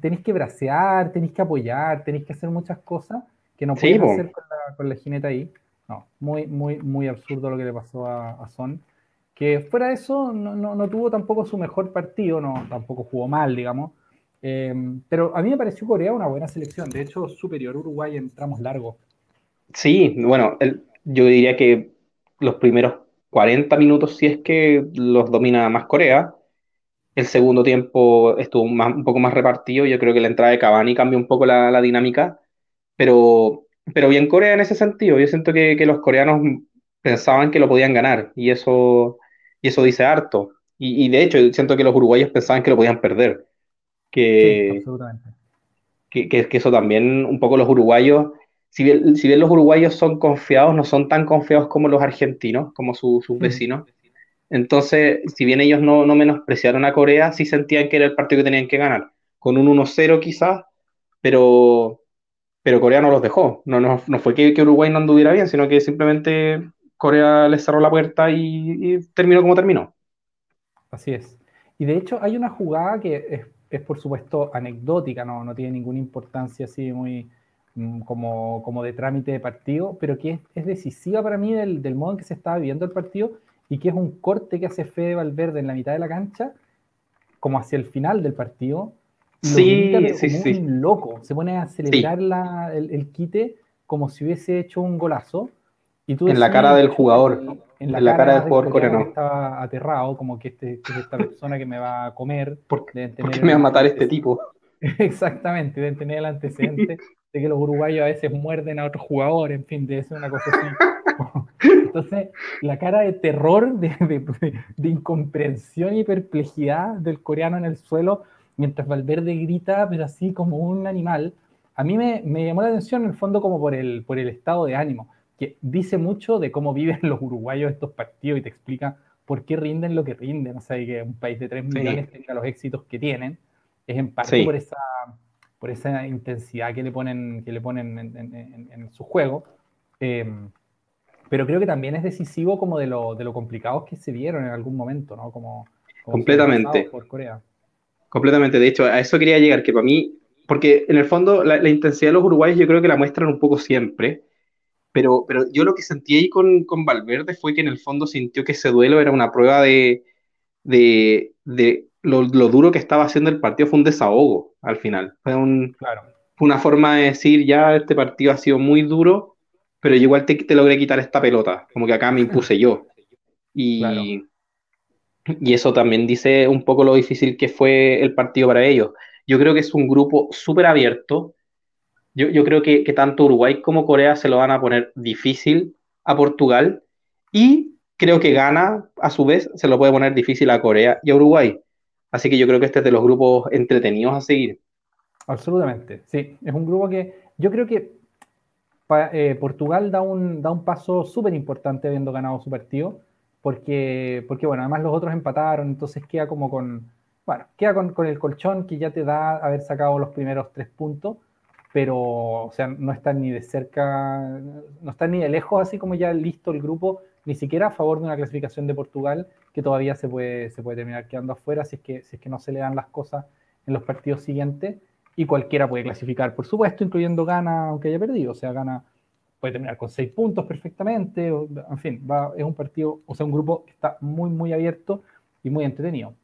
tenéis que bracear, tenéis que apoyar, tenéis que hacer muchas cosas que no podéis hacer con la, con la, jineta ahí. No, muy, muy, muy absurdo lo que le pasó a, Son. Que fuera de eso, no, no, no, tuvo tampoco su mejor partido, no, tampoco jugó mal, digamos. Eh, pero a mí me pareció Corea una buena selección, de hecho superior Uruguay en tramos largos. Sí, bueno, yo diría que los primeros 40 minutos sí es que los domina más Corea. El segundo tiempo estuvo un poco más repartido. Yo creo que la entrada de Cavani cambió un poco la, dinámica. Pero, pero bien Corea en ese sentido. Yo siento que, los coreanos pensaban que lo podían ganar. Y eso, y eso dice harto. Y, de hecho, siento que los uruguayos pensaban que lo podían perder. Que, absolutamente. Que, que, que eso también, un poco los uruguayos si bien, si bien los uruguayos son confiados, no son tan confiados como los argentinos, como sus mm. vecinos. Entonces, si bien ellos no, no, menospreciaron a Corea, sí sentían que era el partido que tenían que ganar. Con un 1-0 quizás, pero, pero Corea no los dejó. No, no, no fue que, que, Uruguay no anduviera bien, sino que simplemente Corea les cerró la puerta y, terminó como terminó. Así es. Y de hecho hay una jugada que es, por supuesto anecdótica, no, no tiene ninguna importancia así muy como, como de trámite de partido, pero que es, decisiva para mí del, del, modo en que se estaba viviendo el partido y que es un corte que hace Fede Valverde en la mitad de la cancha, como hacia el final del partido, sí, sí, sí. un loco. Se pone a celebrar la, el, quite como si hubiese hecho un golazo. Y tú en la cara del jugador. En la, cara, del jugador coreano. Estaba aterrado, como que, este, que esta persona que me va a comer. ¿Por, qué me va a matar este tipo? [laughs] Exactamente, deben tener el antecedente [laughs] de que los uruguayos a veces muerden a otros jugadores, en fin, debe ser una cosa así. [laughs] Entonces, la cara de terror, de, de, de incomprensión y perplejidad del coreano en el suelo mientras Valverde grita, pero así como un animal, a mí me, llamó la atención en el fondo como por el, por el estado de ánimo, que dice mucho de cómo viven los uruguayos estos partidos y te explica por qué rinden lo que rinden. O sea, que un país de 3 millones tenga los éxitos que tienen, es en parte por, esa, por esa intensidad que le ponen, que le ponen en, su juego. Eh, pero creo que también es decisivo como de lo, de lo complicados que se vieron en algún momento, ¿no? Como, Completamente. Por Corea. Completamente, de hecho, a eso quería llegar, que para mí, porque en el fondo la, intensidad de los uruguayos yo creo que la muestran un poco siempre, pero, pero yo lo que sentí ahí con, con Valverde fue que en el fondo sintió que ese duelo era una prueba de, de, de lo, lo, duro que estaba haciendo el partido, fue un desahogo al final, fue, un, claro. una forma de decir, ya este partido ha sido muy duro, pero yo igual te, te logré quitar esta pelota, como que acá me impuse yo. Y, y eso también dice un poco lo difícil que fue el partido para ellos. Yo creo que es un grupo súper abierto. Yo, yo creo que, que, tanto Uruguay como Corea se lo van a poner difícil a Portugal. Y creo que Ghana, a su vez, se lo puede poner difícil a Corea y a Uruguay. Así que yo creo que este es de los grupos entretenidos a seguir. Absolutamente, sí. Es un grupo que yo creo que eh, Portugal da un, da un paso súper importante habiendo ganado su partido porque, porque bueno, además los otros empataron, entonces queda como con, bueno, queda con, con, el colchón que ya te da haber sacado los primeros tres puntos, pero, o sea, no están ni de cerca, no están ni de lejos, así como ya listo el grupo, ni siquiera a favor de una clasificación de Portugal, que todavía se puede, se puede terminar quedando afuera si es, que, si es que no se le dan las cosas en los partidos siguientes, y cualquiera puede clasificar, por supuesto, incluyendo Gana, aunque haya perdido, o sea, Gana puede terminar con seis puntos perfectamente, en fin, va, es un partido, o sea, un grupo que está muy, muy abierto y muy entretenido.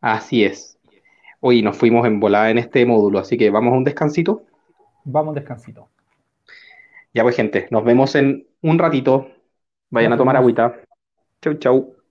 Así es. Hoy nos fuimos en volada en este módulo, así que vamos a un descansito. Vamos a un descansito. Ya pues, gente, nos vemos en un ratito. Vayan a tomar agüita. Chau, chau.